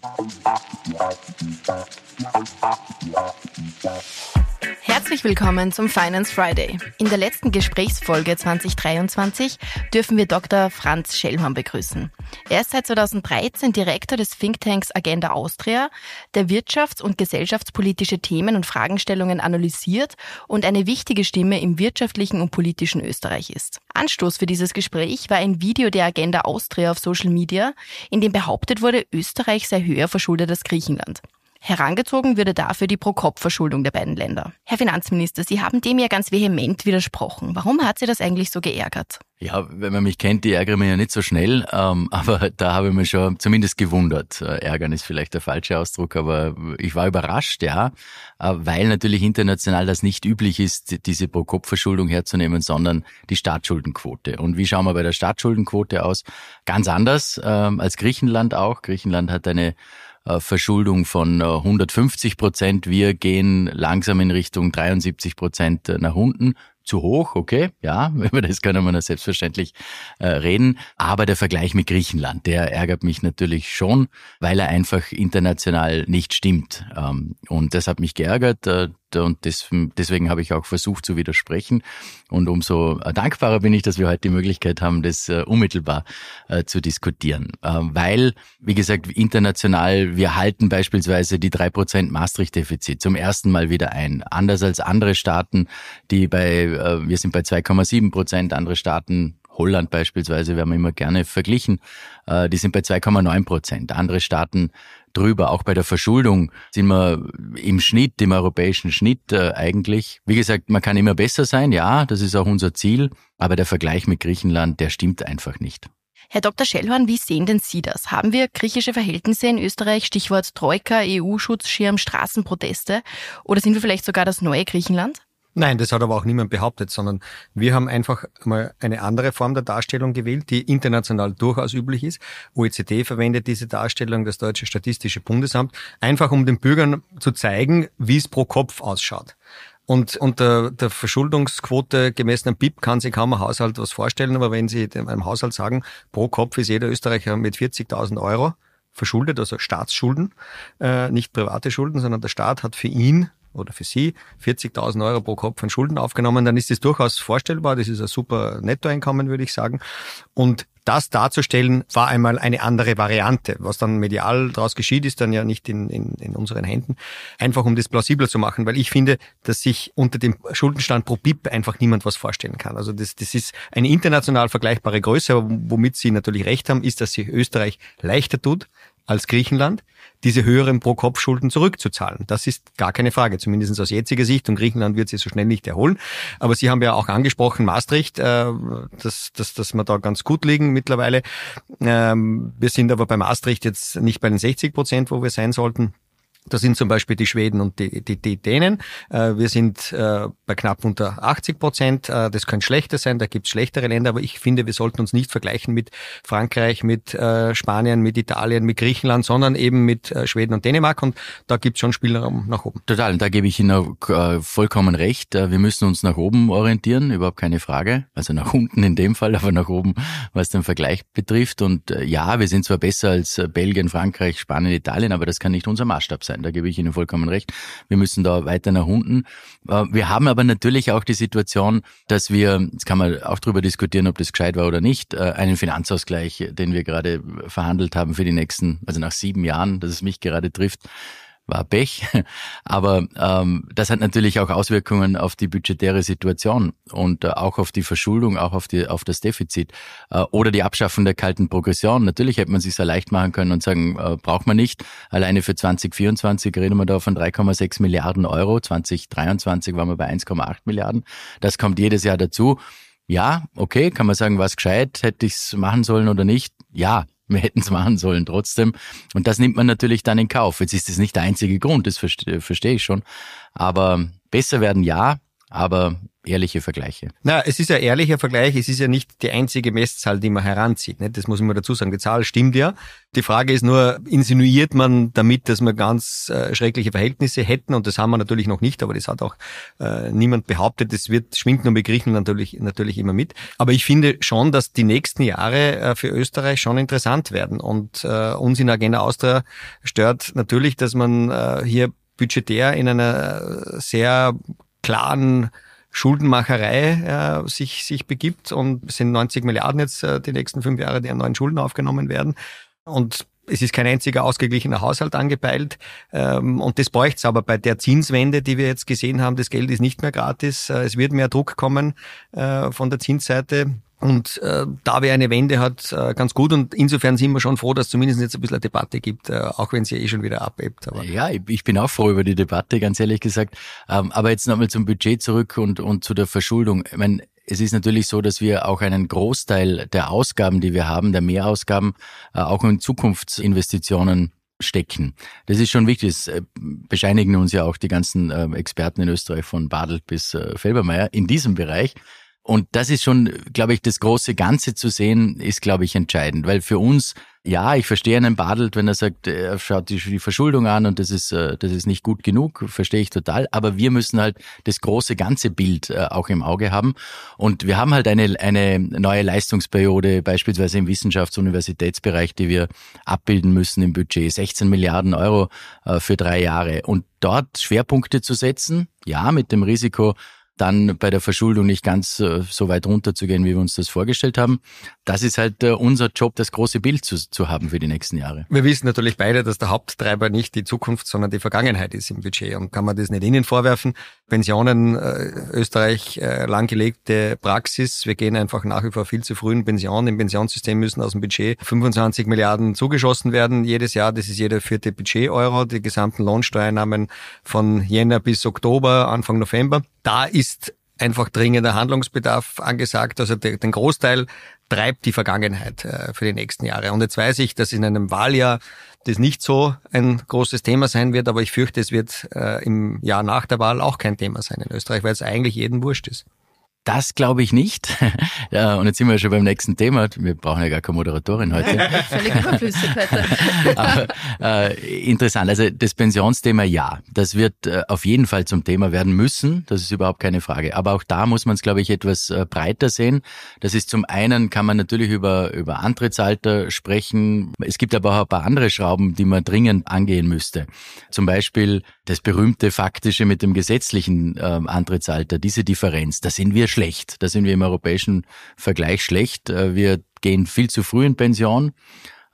Thank you. Herzlich willkommen zum Finance Friday. In der letzten Gesprächsfolge 2023 dürfen wir Dr. Franz Schellhorn begrüßen. Er ist seit 2013 Direktor des Thinktanks Agenda Austria, der wirtschafts- und gesellschaftspolitische Themen und Fragestellungen analysiert und eine wichtige Stimme im wirtschaftlichen und politischen Österreich ist. Anstoß für dieses Gespräch war ein Video der Agenda Austria auf Social Media, in dem behauptet wurde, Österreich sei höher verschuldet als Griechenland. Herangezogen würde dafür die Pro-Kopf-Verschuldung der beiden Länder. Herr Finanzminister, Sie haben dem ja ganz vehement widersprochen. Warum hat Sie das eigentlich so geärgert? Ja, wenn man mich kennt, die ärgere mich ja nicht so schnell, ähm, aber da habe ich mich schon zumindest gewundert. Äh, ärgern ist vielleicht der falsche Ausdruck, aber ich war überrascht, ja, äh, weil natürlich international das nicht üblich ist, diese Pro-Kopf-Verschuldung herzunehmen, sondern die Staatsschuldenquote. Und wie schauen wir bei der Staatsschuldenquote aus? Ganz anders ähm, als Griechenland auch. Griechenland hat eine Verschuldung von 150 äh, Prozent. Wir gehen langsam in Richtung 73 Prozent äh, nach unten zu hoch, okay, ja, über das können wir selbstverständlich äh, reden. Aber der Vergleich mit Griechenland, der ärgert mich natürlich schon, weil er einfach international nicht stimmt. Ähm, und das hat mich geärgert. Äh, und deswegen habe ich auch versucht zu widersprechen. Und umso dankbarer bin ich, dass wir heute die Möglichkeit haben, das äh, unmittelbar äh, zu diskutieren. Äh, weil, wie gesagt, international, wir halten beispielsweise die drei Prozent Maastricht-Defizit zum ersten Mal wieder ein. Anders als andere Staaten, die bei, wir sind bei 2,7 Prozent, andere Staaten Holland beispielsweise wir immer gerne verglichen, die sind bei 2,9 Prozent. Andere Staaten drüber. Auch bei der Verschuldung sind wir im Schnitt, im europäischen Schnitt äh, eigentlich. Wie gesagt, man kann immer besser sein, ja, das ist auch unser Ziel, aber der Vergleich mit Griechenland, der stimmt einfach nicht. Herr Dr. Schellhorn, wie sehen denn Sie das? Haben wir griechische Verhältnisse in Österreich, Stichwort Troika, EU-Schutzschirm, Straßenproteste? Oder sind wir vielleicht sogar das neue Griechenland? Nein, das hat aber auch niemand behauptet, sondern wir haben einfach mal eine andere Form der Darstellung gewählt, die international durchaus üblich ist. OECD verwendet diese Darstellung, das Deutsche Statistische Bundesamt, einfach um den Bürgern zu zeigen, wie es pro Kopf ausschaut. Und unter der Verschuldungsquote gemessen am BIP kann sich kaum ein Haushalt was vorstellen, aber wenn Sie einem Haushalt sagen, pro Kopf ist jeder Österreicher mit 40.000 Euro verschuldet, also Staatsschulden, äh, nicht private Schulden, sondern der Staat hat für ihn oder für Sie 40.000 Euro pro Kopf an Schulden aufgenommen, dann ist das durchaus vorstellbar. Das ist ein super Nettoeinkommen, würde ich sagen. Und das darzustellen, war einmal eine andere Variante. Was dann medial daraus geschieht, ist dann ja nicht in, in, in unseren Händen. Einfach um das plausibler zu machen, weil ich finde, dass sich unter dem Schuldenstand pro BIP einfach niemand was vorstellen kann. Also das, das ist eine international vergleichbare Größe, aber womit Sie natürlich recht haben, ist, dass sich Österreich leichter tut als Griechenland diese höheren Pro-Kopf-Schulden zurückzuzahlen. Das ist gar keine Frage, zumindest aus jetziger Sicht. Und Griechenland wird sie so schnell nicht erholen. Aber Sie haben ja auch angesprochen, Maastricht, äh, dass, dass, dass wir da ganz gut liegen mittlerweile. Ähm, wir sind aber bei Maastricht jetzt nicht bei den 60 Prozent, wo wir sein sollten. Das sind zum Beispiel die Schweden und die, die, die Dänen. Äh, wir sind äh, bei knapp unter 80 Prozent. Äh, das könnte schlechter sein, da gibt es schlechtere Länder, aber ich finde, wir sollten uns nicht vergleichen mit Frankreich, mit Spanien, mit Italien, mit Griechenland, sondern eben mit Schweden und Dänemark und da gibt es schon Spielraum nach oben. Total, und da gebe ich Ihnen vollkommen recht. Wir müssen uns nach oben orientieren, überhaupt keine Frage. Also nach unten in dem Fall, aber nach oben, was den Vergleich betrifft. Und ja, wir sind zwar besser als Belgien, Frankreich, Spanien, Italien, aber das kann nicht unser Maßstab sein sein. Da gebe ich Ihnen vollkommen recht. Wir müssen da weiter nach unten. Äh, wir haben aber natürlich auch die Situation, dass wir, jetzt kann man auch darüber diskutieren, ob das gescheit war oder nicht, äh, einen Finanzausgleich, den wir gerade verhandelt haben für die nächsten, also nach sieben Jahren, dass es mich gerade trifft, war Pech. Aber ähm, das hat natürlich auch Auswirkungen auf die budgetäre Situation und äh, auch auf die Verschuldung, auch auf, die, auf das Defizit äh, oder die Abschaffung der kalten Progression. Natürlich hätte man sich sehr leicht machen können und sagen, äh, braucht man nicht. Alleine für 2024 reden wir da von 3,6 Milliarden Euro. 2023 waren wir bei 1,8 Milliarden. Das kommt jedes Jahr dazu. Ja, okay, kann man sagen, was gescheit, hätte ich es machen sollen oder nicht? Ja, wir hätten es machen sollen trotzdem. Und das nimmt man natürlich dann in Kauf. Jetzt ist das nicht der einzige Grund, das verstehe, verstehe ich schon. Aber besser werden ja, aber ehrliche Vergleiche. Na, es ist ja ehrlicher Vergleich. Es ist ja nicht die einzige Messzahl, die man heranzieht. Nicht? Das muss man dazu sagen. Die Zahl stimmt ja. Die Frage ist nur, insinuiert man damit, dass wir ganz äh, schreckliche Verhältnisse hätten? Und das haben wir natürlich noch nicht, aber das hat auch äh, niemand behauptet. Das wird, schwingt nur bei Griechenland natürlich, natürlich immer mit. Aber ich finde schon, dass die nächsten Jahre äh, für Österreich schon interessant werden. Und äh, uns in Agenda Austria stört natürlich, dass man äh, hier budgetär in einer sehr klaren Schuldenmacherei äh, sich, sich begibt und es sind 90 Milliarden jetzt äh, die nächsten fünf Jahre, die an neuen Schulden aufgenommen werden. Und es ist kein einziger ausgeglichener Haushalt angepeilt. Ähm, und das bräuchte es aber bei der Zinswende, die wir jetzt gesehen haben. Das Geld ist nicht mehr gratis. Äh, es wird mehr Druck kommen äh, von der Zinsseite. Und äh, da wäre eine Wende hat äh, ganz gut und insofern sind wir schon froh, dass zumindest jetzt ein bisschen eine Debatte gibt, äh, auch wenn sie eh schon wieder abhebt. Aber ja, ich bin auch froh über die Debatte, ganz ehrlich gesagt. Ähm, aber jetzt nochmal zum Budget zurück und, und zu der Verschuldung. Ich meine, es ist natürlich so, dass wir auch einen Großteil der Ausgaben, die wir haben, der Mehrausgaben, äh, auch in Zukunftsinvestitionen stecken. Das ist schon wichtig. Das äh, bescheinigen uns ja auch die ganzen äh, Experten in Österreich von Badelt bis äh, Felbermeier in diesem Bereich. Und das ist schon, glaube ich, das große Ganze zu sehen, ist, glaube ich, entscheidend. Weil für uns, ja, ich verstehe einen Badelt, wenn er sagt, er schaut die, Verschuldung an und das ist, äh, das ist nicht gut genug, verstehe ich total. Aber wir müssen halt das große ganze Bild äh, auch im Auge haben. Und wir haben halt eine, eine neue Leistungsperiode, beispielsweise im Wissenschafts- und Universitätsbereich, die wir abbilden müssen im Budget. 16 Milliarden Euro äh, für drei Jahre. Und dort Schwerpunkte zu setzen, ja, mit dem Risiko, dann bei der Verschuldung nicht ganz äh, so weit runterzugehen, wie wir uns das vorgestellt haben. Das ist halt äh, unser Job, das große Bild zu, zu haben für die nächsten Jahre. Wir wissen natürlich beide, dass der Haupttreiber nicht die Zukunft, sondern die Vergangenheit ist im Budget. Und kann man das nicht Ihnen vorwerfen? Pensionen, äh, Österreich, äh, langgelegte Praxis. Wir gehen einfach nach wie vor viel zu früh in Pension. Im Pensionssystem müssen aus dem Budget 25 Milliarden zugeschossen werden jedes Jahr. Das ist jeder vierte Budget-Euro. Die gesamten Lohnsteuernahmen von Jänner bis Oktober, Anfang November. Da ist einfach dringender Handlungsbedarf angesagt. Also den Großteil treibt die Vergangenheit äh, für die nächsten Jahre. Und jetzt weiß ich, dass in einem Wahljahr das nicht so ein großes Thema sein wird, aber ich fürchte, es wird äh, im Jahr nach der Wahl auch kein Thema sein in Österreich, weil es eigentlich jeden wurscht ist. Das glaube ich nicht. und jetzt sind wir schon beim nächsten Thema. Wir brauchen ja gar keine Moderatorin heute. Völlig überflüssig heute. Aber, äh, interessant. Also das Pensionsthema, ja, das wird äh, auf jeden Fall zum Thema werden müssen. Das ist überhaupt keine Frage. Aber auch da muss man es, glaube ich, etwas äh, breiter sehen. Das ist zum einen, kann man natürlich über, über Antrittsalter sprechen. Es gibt aber auch ein paar andere Schrauben, die man dringend angehen müsste. Zum Beispiel das berühmte faktische mit dem gesetzlichen äh, Antrittsalter, diese Differenz. Da sind wir schlecht. Da sind wir im europäischen Vergleich schlecht. Äh, wir gehen viel zu früh in Pension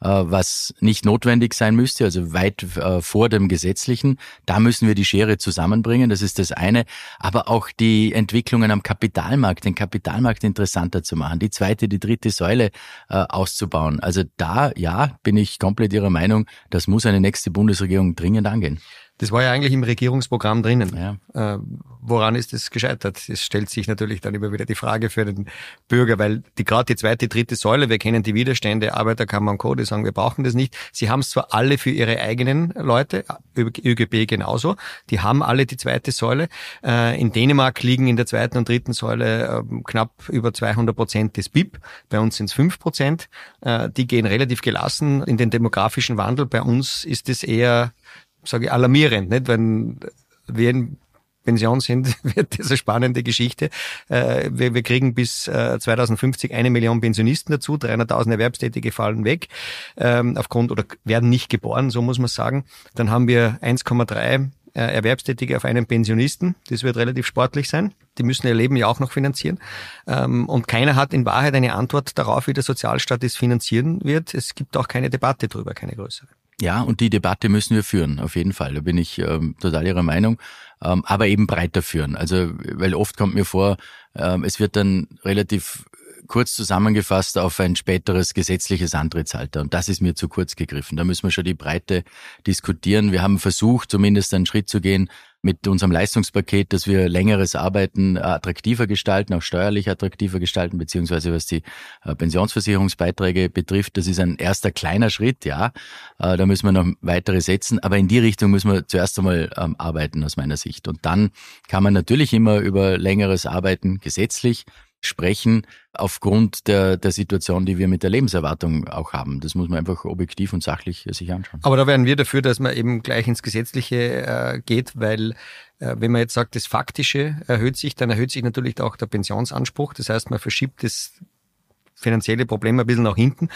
äh, was nicht notwendig sein müsste, also weit äh, vor dem Gesetzlichen. Da müssen wir die Schere zusammenbringen, das ist das eine. Aber auch die Entwicklungen am Kapitalmarkt, den Kapitalmarkt interessanter zu machen, die zweite, die dritte Säule auszubauen. Also da, ja, bin ich komplett Ihrer Meinung, das muss eine nächste Bundesregierung dringend angehen. Das war ja eigentlich im Regierungsprogramm drinnen. Ja. Äh, woran ist es gescheitert? Es stellt sich natürlich dann immer wieder die Frage für den Bürger, weil die gerade die zweite, dritte Säule, wir kennen die Widerstände, Arbeiterkammer und Co., die sagen, wir brauchen das nicht. Sie haben es zwar alle für ihre eigenen Leute, ÖGB genauso, die haben alle die zweite Säule. Äh, in Dänemark liegen in der zweiten und dritten Säule äh, knapp über 200 Prozent des BIP. Bei uns sind es fünf Prozent. Äh, die gehen relativ gelassen in den demografischen Wandel. Bei uns ist es eher sage ich, alarmierend, nicht? Wenn wir in Pension sind, wird das eine spannende Geschichte. Äh, wir, wir kriegen bis 2050 äh, eine Million Pensionisten dazu, 300.000 Erwerbstätige fallen weg ähm, aufgrund oder werden nicht geboren, so muss man sagen. Dann haben wir 1,3 äh, Erwerbstätige auf einen Pensionisten. Das wird relativ sportlich sein. Die müssen ihr Leben ja auch noch finanzieren. Ähm, und keiner hat in Wahrheit eine Antwort darauf, wie der Sozialstaat es finanzieren wird. Es gibt auch keine Debatte darüber, keine größere. Ja, und die Debatte müssen wir führen, auf jeden Fall. Da bin ich ähm, total Ihrer Meinung. Ähm, aber eben breiter führen. Also, weil oft kommt mir vor, ähm, es wird dann relativ kurz zusammengefasst auf ein späteres gesetzliches Antrittsalter. Und das ist mir zu kurz gegriffen. Da müssen wir schon die Breite diskutieren. Wir haben versucht, zumindest einen Schritt zu gehen mit unserem Leistungspaket, dass wir längeres Arbeiten attraktiver gestalten, auch steuerlich attraktiver gestalten, beziehungsweise was die äh, Pensionsversicherungsbeiträge betrifft. Das ist ein erster kleiner Schritt, ja. Äh, da müssen wir noch weitere setzen. Aber in die Richtung müssen wir zuerst einmal ähm, arbeiten, aus meiner Sicht. Und dann kann man natürlich immer über längeres Arbeiten gesetzlich sprechen aufgrund der, der Situation, die wir mit der Lebenserwartung auch haben. Das muss man einfach objektiv und sachlich sich anschauen. Aber da wären wir dafür, dass man eben gleich ins Gesetzliche äh, geht, weil äh, wenn man jetzt sagt, das Faktische erhöht sich, dann erhöht sich natürlich auch der Pensionsanspruch. Das heißt, man verschiebt das finanzielle Problem ein bisschen nach hinten.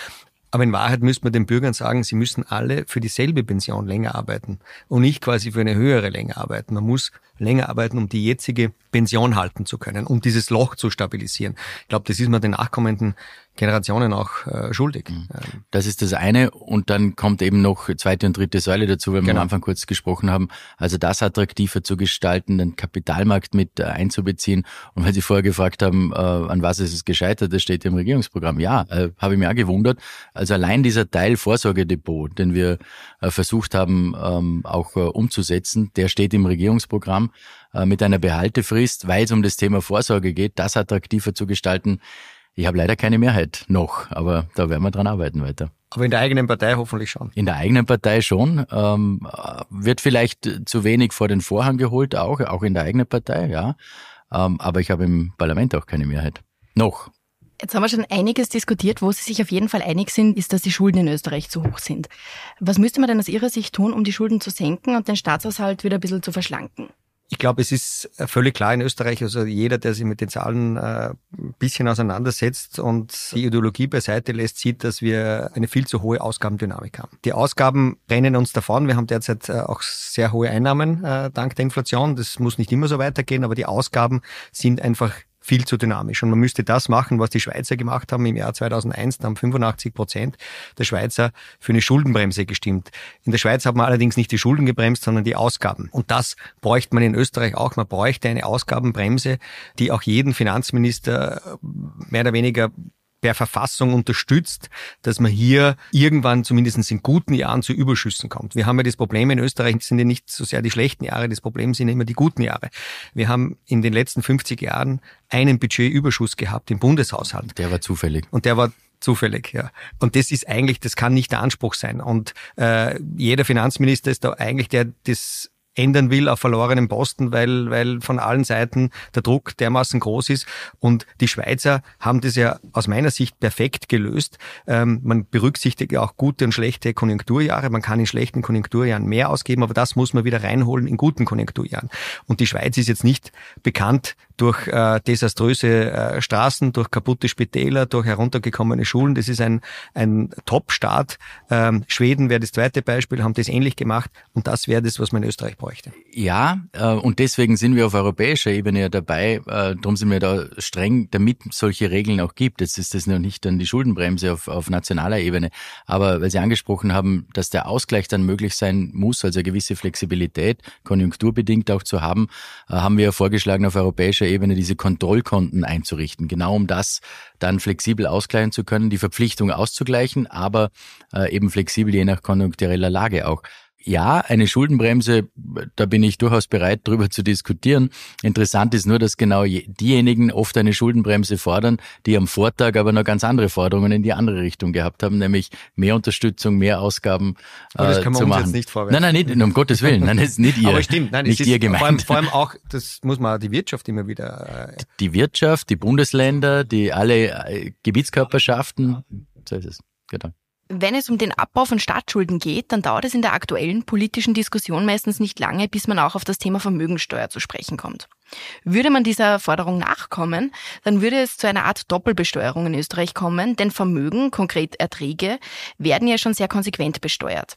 Aber in Wahrheit müsste man den Bürgern sagen, sie müssen alle für dieselbe Pension länger arbeiten und nicht quasi für eine höhere länger arbeiten. Man muss länger arbeiten, um die jetzige Pension halten zu können, um dieses Loch zu stabilisieren. Ich glaube, das ist man den nachkommenden Generationen auch äh, schuldig. Mhm. Das ist das eine und dann kommt eben noch zweite und dritte Säule dazu, weil wir genau. am Anfang kurz gesprochen haben, also das attraktiver zu gestalten, den Kapitalmarkt mit äh, einzubeziehen und weil Sie vorher gefragt haben, äh, an was ist es gescheitert, das steht im Regierungsprogramm. Ja, äh, habe ich mir auch gewundert. Also allein dieser Teil Vorsorgedepot, den wir äh, versucht haben ähm, auch äh, umzusetzen, der steht im Regierungsprogramm äh, mit einer Behaltefrist, weil es um das Thema Vorsorge geht, das attraktiver zu gestalten ich habe leider keine Mehrheit noch, aber da werden wir dran arbeiten weiter. Aber in der eigenen Partei hoffentlich schon. In der eigenen Partei schon. Ähm, wird vielleicht zu wenig vor den Vorhang geholt, auch, auch in der eigenen Partei, ja. Ähm, aber ich habe im Parlament auch keine Mehrheit. Noch. Jetzt haben wir schon einiges diskutiert. Wo Sie sich auf jeden Fall einig sind, ist, dass die Schulden in Österreich zu hoch sind. Was müsste man denn aus Ihrer Sicht tun, um die Schulden zu senken und den Staatshaushalt wieder ein bisschen zu verschlanken? Ich glaube, es ist äh, völlig klar in Österreich, also jeder, der sich mit den Zahlen äh, ein bisschen auseinandersetzt und die Ideologie beiseite lässt, sieht, dass wir eine viel zu hohe Ausgabendynamik haben. Die Ausgaben rennen uns davon. Wir haben derzeit äh, auch sehr hohe Einnahmen äh, dank der Inflation. Das muss nicht immer so weitergehen, aber die Ausgaben sind einfach viel zu dynamisch. Und man müsste das machen, was die Schweizer gemacht haben im Jahr 2001. Da haben 85 Prozent der Schweizer für eine Schuldenbremse gestimmt. In der Schweiz hat man allerdings nicht die Schulden gebremst, sondern die Ausgaben. Und das bräuchte man in Österreich auch. Man bräuchte eine Ausgabenbremse, die auch jeden Finanzminister mehr oder weniger per Verfassung unterstützt, dass man hier irgendwann zumindest in guten Jahren zu Überschüssen kommt. Wir haben ja das Problem in Österreich, sind ja nicht so sehr die schlechten Jahre, das Problem sind ja immer die guten Jahre. Wir haben in den letzten 50 Jahren einen Budgetüberschuss gehabt im Bundeshaushalt. Der war zufällig. Und der war zufällig, ja. Und das ist eigentlich, das kann nicht der Anspruch sein. Und äh, jeder Finanzminister ist da eigentlich der das ändern will auf verlorenen Posten, weil, weil von allen Seiten der Druck dermaßen groß ist. Und die Schweizer haben das ja aus meiner Sicht perfekt gelöst. Ähm, man berücksichtigt ja auch gute und schlechte Konjunkturjahre. Man kann in schlechten Konjunkturjahren mehr ausgeben, aber das muss man wieder reinholen in guten Konjunkturjahren. Und die Schweiz ist jetzt nicht bekannt durch äh, desaströse äh, Straßen, durch kaputte Spitäler, durch heruntergekommene Schulen. Das ist ein, ein Top-Staat. Ähm, Schweden wäre das zweite Beispiel, haben das ähnlich gemacht. Und das wäre das, was man in Österreich bräuchte. Ja, äh, und deswegen sind wir auf europäischer Ebene ja dabei. Äh, darum sind wir da streng, damit solche Regeln auch gibt. Jetzt ist das noch nicht dann die Schuldenbremse auf, auf nationaler Ebene. Aber weil Sie angesprochen haben, dass der Ausgleich dann möglich sein muss, also eine gewisse Flexibilität, konjunkturbedingt auch zu haben, äh, haben wir ja vorgeschlagen, auf europäischer Ebene diese Kontrollkonten einzurichten. Genau um das dann flexibel ausgleichen zu können, die Verpflichtung auszugleichen, aber eben flexibel je nach konjunktureller Lage auch ja, eine Schuldenbremse, da bin ich durchaus bereit, darüber zu diskutieren. Interessant ist nur, dass genau diejenigen oft eine Schuldenbremse fordern, die am Vortag aber noch ganz andere Forderungen in die andere Richtung gehabt haben, nämlich mehr Unterstützung, mehr Ausgaben äh, das kann man zu uns machen. Jetzt nicht vorwerfen. Nein, nein, nicht, um Gottes Willen, nein, das ist nicht ihr. Aber stimmt, nein, nicht ist, ihr gemeint. Vor allem, vor allem auch, das muss man die Wirtschaft immer wieder. Äh die Wirtschaft, die Bundesländer, die alle äh, Gebietskörperschaften, so ist es, genau. Wenn es um den Abbau von Staatsschulden geht, dann dauert es in der aktuellen politischen Diskussion meistens nicht lange, bis man auch auf das Thema Vermögensteuer zu sprechen kommt. Würde man dieser Forderung nachkommen, dann würde es zu einer Art Doppelbesteuerung in Österreich kommen, denn Vermögen, konkret Erträge, werden ja schon sehr konsequent besteuert.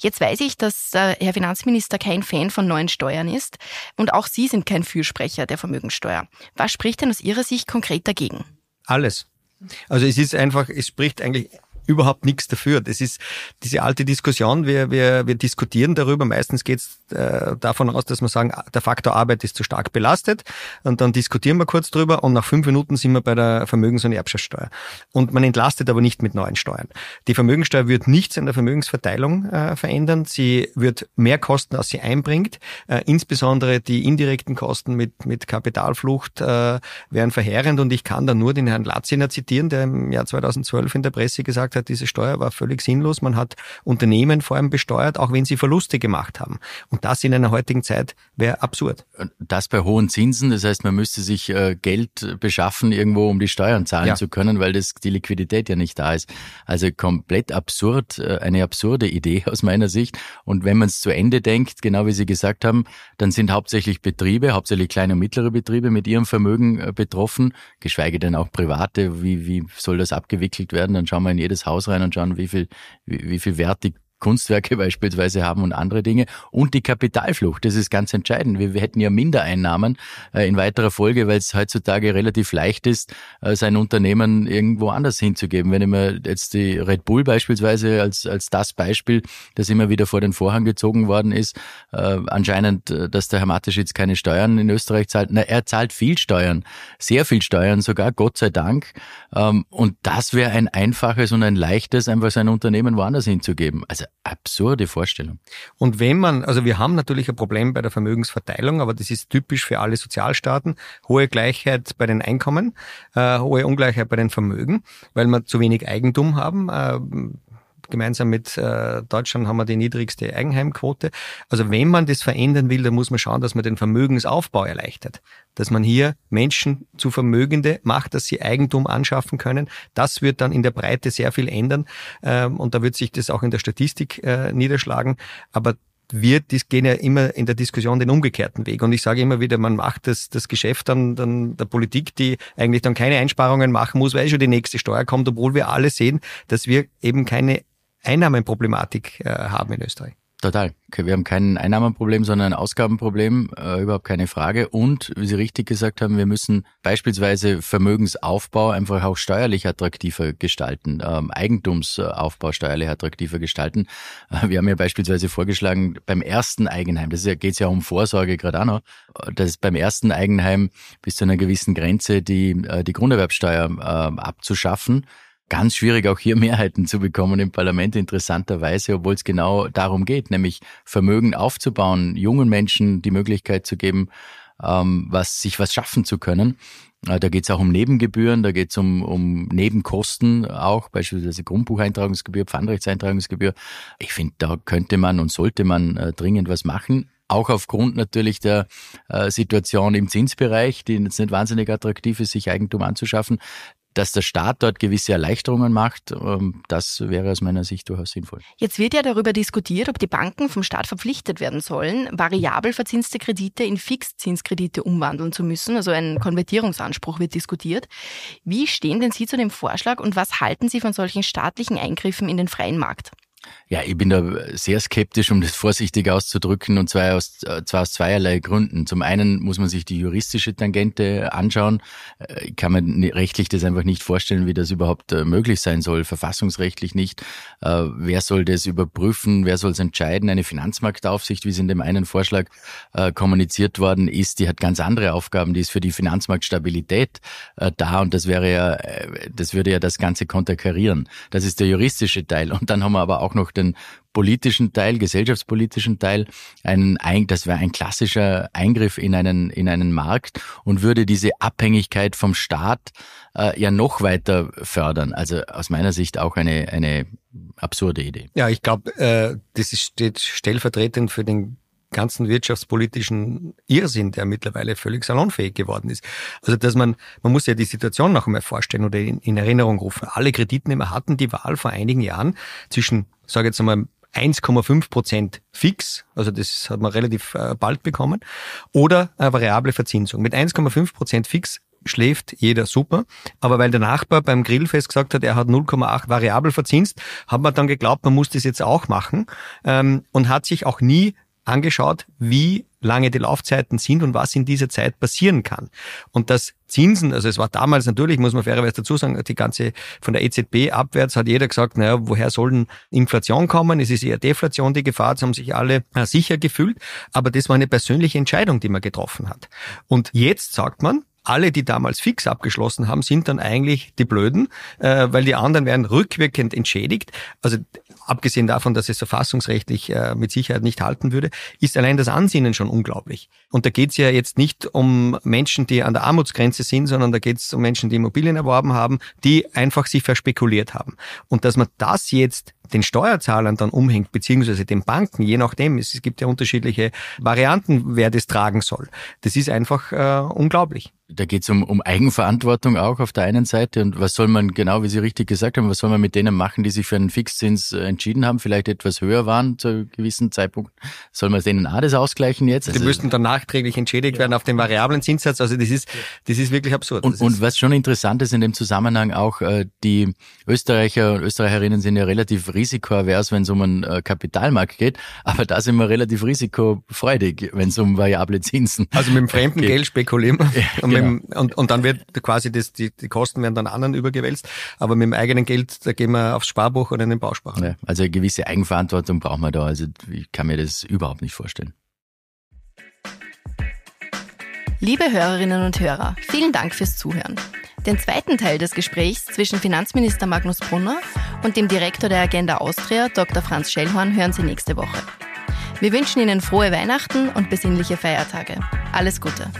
Jetzt weiß ich, dass äh, Herr Finanzminister kein Fan von neuen Steuern ist und auch Sie sind kein Fürsprecher der Vermögensteuer. Was spricht denn aus Ihrer Sicht konkret dagegen? Alles. Also es ist einfach, es spricht eigentlich überhaupt nichts dafür. Das ist diese alte Diskussion, wir, wir, wir diskutieren darüber. Meistens geht es äh, davon aus, dass wir sagen, der Faktor Arbeit ist zu stark belastet und dann diskutieren wir kurz drüber und nach fünf Minuten sind wir bei der Vermögens- und Erbschaftssteuer. Und man entlastet aber nicht mit neuen Steuern. Die Vermögensteuer wird nichts an der Vermögensverteilung äh, verändern. Sie wird mehr kosten, als sie einbringt. Äh, insbesondere die indirekten Kosten mit, mit Kapitalflucht äh, wären verheerend und ich kann da nur den Herrn Latziner zitieren, der im Jahr 2012 in der Presse gesagt hat, diese Steuer war völlig sinnlos. Man hat Unternehmen vor allem besteuert, auch wenn sie Verluste gemacht haben. Und das in einer heutigen Zeit wäre absurd. Das bei hohen Zinsen, das heißt, man müsste sich äh, Geld beschaffen irgendwo, um die Steuern zahlen ja. zu können, weil das die Liquidität ja nicht da ist. Also komplett absurd, äh, eine absurde Idee aus meiner Sicht. Und wenn man es zu Ende denkt, genau wie Sie gesagt haben, dann sind hauptsächlich Betriebe, hauptsächlich kleine und mittlere Betriebe mit ihrem Vermögen äh, betroffen, geschweige denn auch private. Wie, wie soll das abgewickelt werden? Dann schauen wir in jedes Haus rein und schauen, wie viel, wie, wie viel Wert die Kunstwerke beispielsweise haben und andere Dinge. Und die Kapitalflucht, das ist ganz entscheidend. Wir, wir hätten ja Mindereinnahmen äh, in weiterer Folge, weil es heutzutage relativ leicht ist, äh, sein Unternehmen irgendwo anders hinzugeben. Wenn ich mir jetzt die Red Bull beispielsweise als, als das Beispiel, das immer wieder vor den Vorhang gezogen worden ist, äh, anscheinend, äh, dass der Herr Mateschitz keine Steuern in Österreich zahlt. Na, er zahlt viel Steuern, sehr viel Steuern sogar, Gott sei Dank. Ähm, und das wäre ein einfaches und ein leichtes, einfach sein Unternehmen woanders hinzugeben. Also absurde Vorstellung. Und wenn man, also wir haben natürlich ein Problem bei der Vermögensverteilung, aber das ist typisch für alle Sozialstaaten. Hohe Gleichheit bei den Einkommen, äh, hohe Ungleichheit bei den Vermögen, weil wir zu wenig Eigentum haben. Äh, gemeinsam mit äh, Deutschland haben wir die niedrigste Eigenheimquote. Also wenn man das verändern will, dann muss man schauen, dass man den Vermögensaufbau erleichtert. Dass man hier Menschen zu Vermögende macht, dass sie Eigentum anschaffen können. Das wird dann in der Breite sehr viel ändern. Ähm, und da wird sich das auch in der Statistik äh, niederschlagen. Aber die gehen ja immer in der Diskussion den umgekehrten Weg. Und ich sage immer wieder, man macht das, das Geschäft dann, dann der Politik, die eigentlich dann keine Einsparungen machen muss, weil schon die nächste Steuer kommt, obwohl wir alle sehen, dass wir eben keine Einnahmenproblematik äh, haben in Österreich. Total. Wir haben kein Einnahmenproblem, sondern ein Ausgabenproblem, äh, überhaupt keine Frage. Und, wie Sie richtig gesagt haben, wir müssen beispielsweise Vermögensaufbau einfach auch steuerlich attraktiver gestalten, ähm, Eigentumsaufbau steuerlich attraktiver gestalten. Äh, wir haben ja beispielsweise vorgeschlagen, beim ersten Eigenheim, das geht ja, ja um Vorsorge gerade auch noch, dass beim ersten Eigenheim bis zu einer gewissen Grenze die, äh, die Grunderwerbsteuer äh, abzuschaffen ganz schwierig, auch hier Mehrheiten zu bekommen im Parlament, interessanterweise, obwohl es genau darum geht, nämlich Vermögen aufzubauen, jungen Menschen die Möglichkeit zu geben, ähm, was, sich was schaffen zu können. Äh, da geht es auch um Nebengebühren, da geht es um, um Nebenkosten auch, beispielsweise Grundbucheintragungsgebühr, Pfandrechtseintragungsgebühr. Ich finde, da könnte man und sollte man äh, dringend was machen. Auch aufgrund natürlich der äh, Situation im Zinsbereich, die jetzt nicht wahnsinnig attraktiv ist, sich Eigentum anzuschaffen dass der Staat dort gewisse Erleichterungen macht, ähm, das wäre aus meiner Sicht durchaus sinnvoll. Jetzt wird ja darüber diskutiert, ob die Banken vom Staat verpflichtet werden sollen, variabel verzinste Kredite in Fixzinskredite umwandeln zu müssen. Also ein Konvertierungsanspruch wird diskutiert. Wie stehen denn Sie zu dem Vorschlag und was halten Sie von solchen staatlichen Eingriffen in den freien Markt? Ja, ich bin da sehr skeptisch, um das vorsichtig auszudrücken, und zwar aus, zwar aus zweierlei Gründen. Zum einen muss man sich die juristische Tangente anschauen. Ich kann mir rechtlich das einfach nicht vorstellen, wie das überhaupt äh, möglich sein soll, verfassungsrechtlich nicht. Äh, wer soll das überprüfen? Wer soll es entscheiden? Eine Finanzmarktaufsicht, wie es in dem einen Vorschlag äh, kommuniziert worden ist, die hat ganz andere Aufgaben. Die ist für die Finanzmarktstabilität da und das wäre ja, das würde ja das Ganze konterkarieren. Das ist der juristische Teil. Und dann haben wir aber auch noch den politischen Teil, gesellschaftspolitischen Teil, ein, das wäre ein klassischer Eingriff in einen, in einen Markt und würde diese Abhängigkeit vom Staat äh, ja noch weiter fördern. Also aus meiner Sicht auch eine, eine absurde Idee. Ja, ich glaube, äh, das ist, steht stellvertretend für den ganzen wirtschaftspolitischen Irrsinn, der mittlerweile völlig salonfähig geworden ist. Also dass man, man muss ja die Situation noch einmal vorstellen oder in, in Erinnerung rufen. Alle Kreditnehmer hatten die Wahl vor einigen Jahren zwischen, sage jetzt einmal, 1,5 Prozent fix, also das hat man relativ äh, bald bekommen, oder eine variable Verzinsung. Mit 1,5 Prozent fix schläft jeder super. Aber weil der Nachbar beim Grillfest gesagt hat, er hat 0,8 variabel verzinst, hat man dann geglaubt, man muss das jetzt auch machen ähm, und hat sich auch nie angeschaut, wie lange die Laufzeiten sind und was in dieser Zeit passieren kann. Und das Zinsen, also es war damals natürlich, muss man fairerweise dazu sagen, die ganze von der EZB abwärts hat jeder gesagt, naja, woher soll denn Inflation kommen? Es ist eher Deflation die Gefahr, das haben sich alle äh, sicher gefühlt. Aber das war eine persönliche Entscheidung, die man getroffen hat. Und jetzt sagt man, alle, die damals fix abgeschlossen haben, sind dann eigentlich die Blöden, äh, weil die anderen werden rückwirkend entschädigt. Also abgesehen davon, dass es verfassungsrechtlich äh, mit Sicherheit nicht halten würde, ist allein das Ansinnen schon unglaublich. Und da geht es ja jetzt nicht um Menschen, die an der Armutsgrenze sind, sondern da geht es um Menschen, die Immobilien erworben haben, die einfach sich verspekuliert haben. Und dass man das jetzt den Steuerzahlern dann umhängt, beziehungsweise den Banken, je nachdem, es gibt ja unterschiedliche Varianten, wer das tragen soll. Das ist einfach äh, unglaublich. Da geht es um, um Eigenverantwortung auch auf der einen Seite. Und was soll man, genau wie Sie richtig gesagt haben, was soll man mit denen machen, die sich für einen Fixzins äh, entschieden haben, vielleicht etwas höher waren zu gewissen Zeitpunkt? Soll man denen auch das ausgleichen jetzt? Die also, müssten dann nachträglich entschädigt ja. werden auf den variablen Zinssatz. Also das ist, das ist wirklich absurd. Und, und was schon interessant ist in dem Zusammenhang auch, äh, die Österreicher und Österreicherinnen sind ja relativ risikoavers, wenn es um einen äh, Kapitalmarkt geht. Aber da sind wir relativ risikofreudig, wenn es um variable Zinsen Also mit dem fremden geht. Geld spekulieren wir. Ja, genau. dem, und, und dann wird quasi das, die, die Kosten werden dann anderen übergewälzt. Aber mit dem eigenen Geld, da gehen wir aufs Sparbuch oder in den Bausparer. Ja, also eine gewisse Eigenverantwortung brauchen wir da. Also ich kann mir das überhaupt nicht vorstellen. Liebe Hörerinnen und Hörer, vielen Dank fürs Zuhören. Den zweiten Teil des Gesprächs zwischen Finanzminister Magnus Brunner und dem Direktor der Agenda Austria, Dr. Franz Schellhorn, hören Sie nächste Woche. Wir wünschen Ihnen frohe Weihnachten und besinnliche Feiertage. Alles Gute.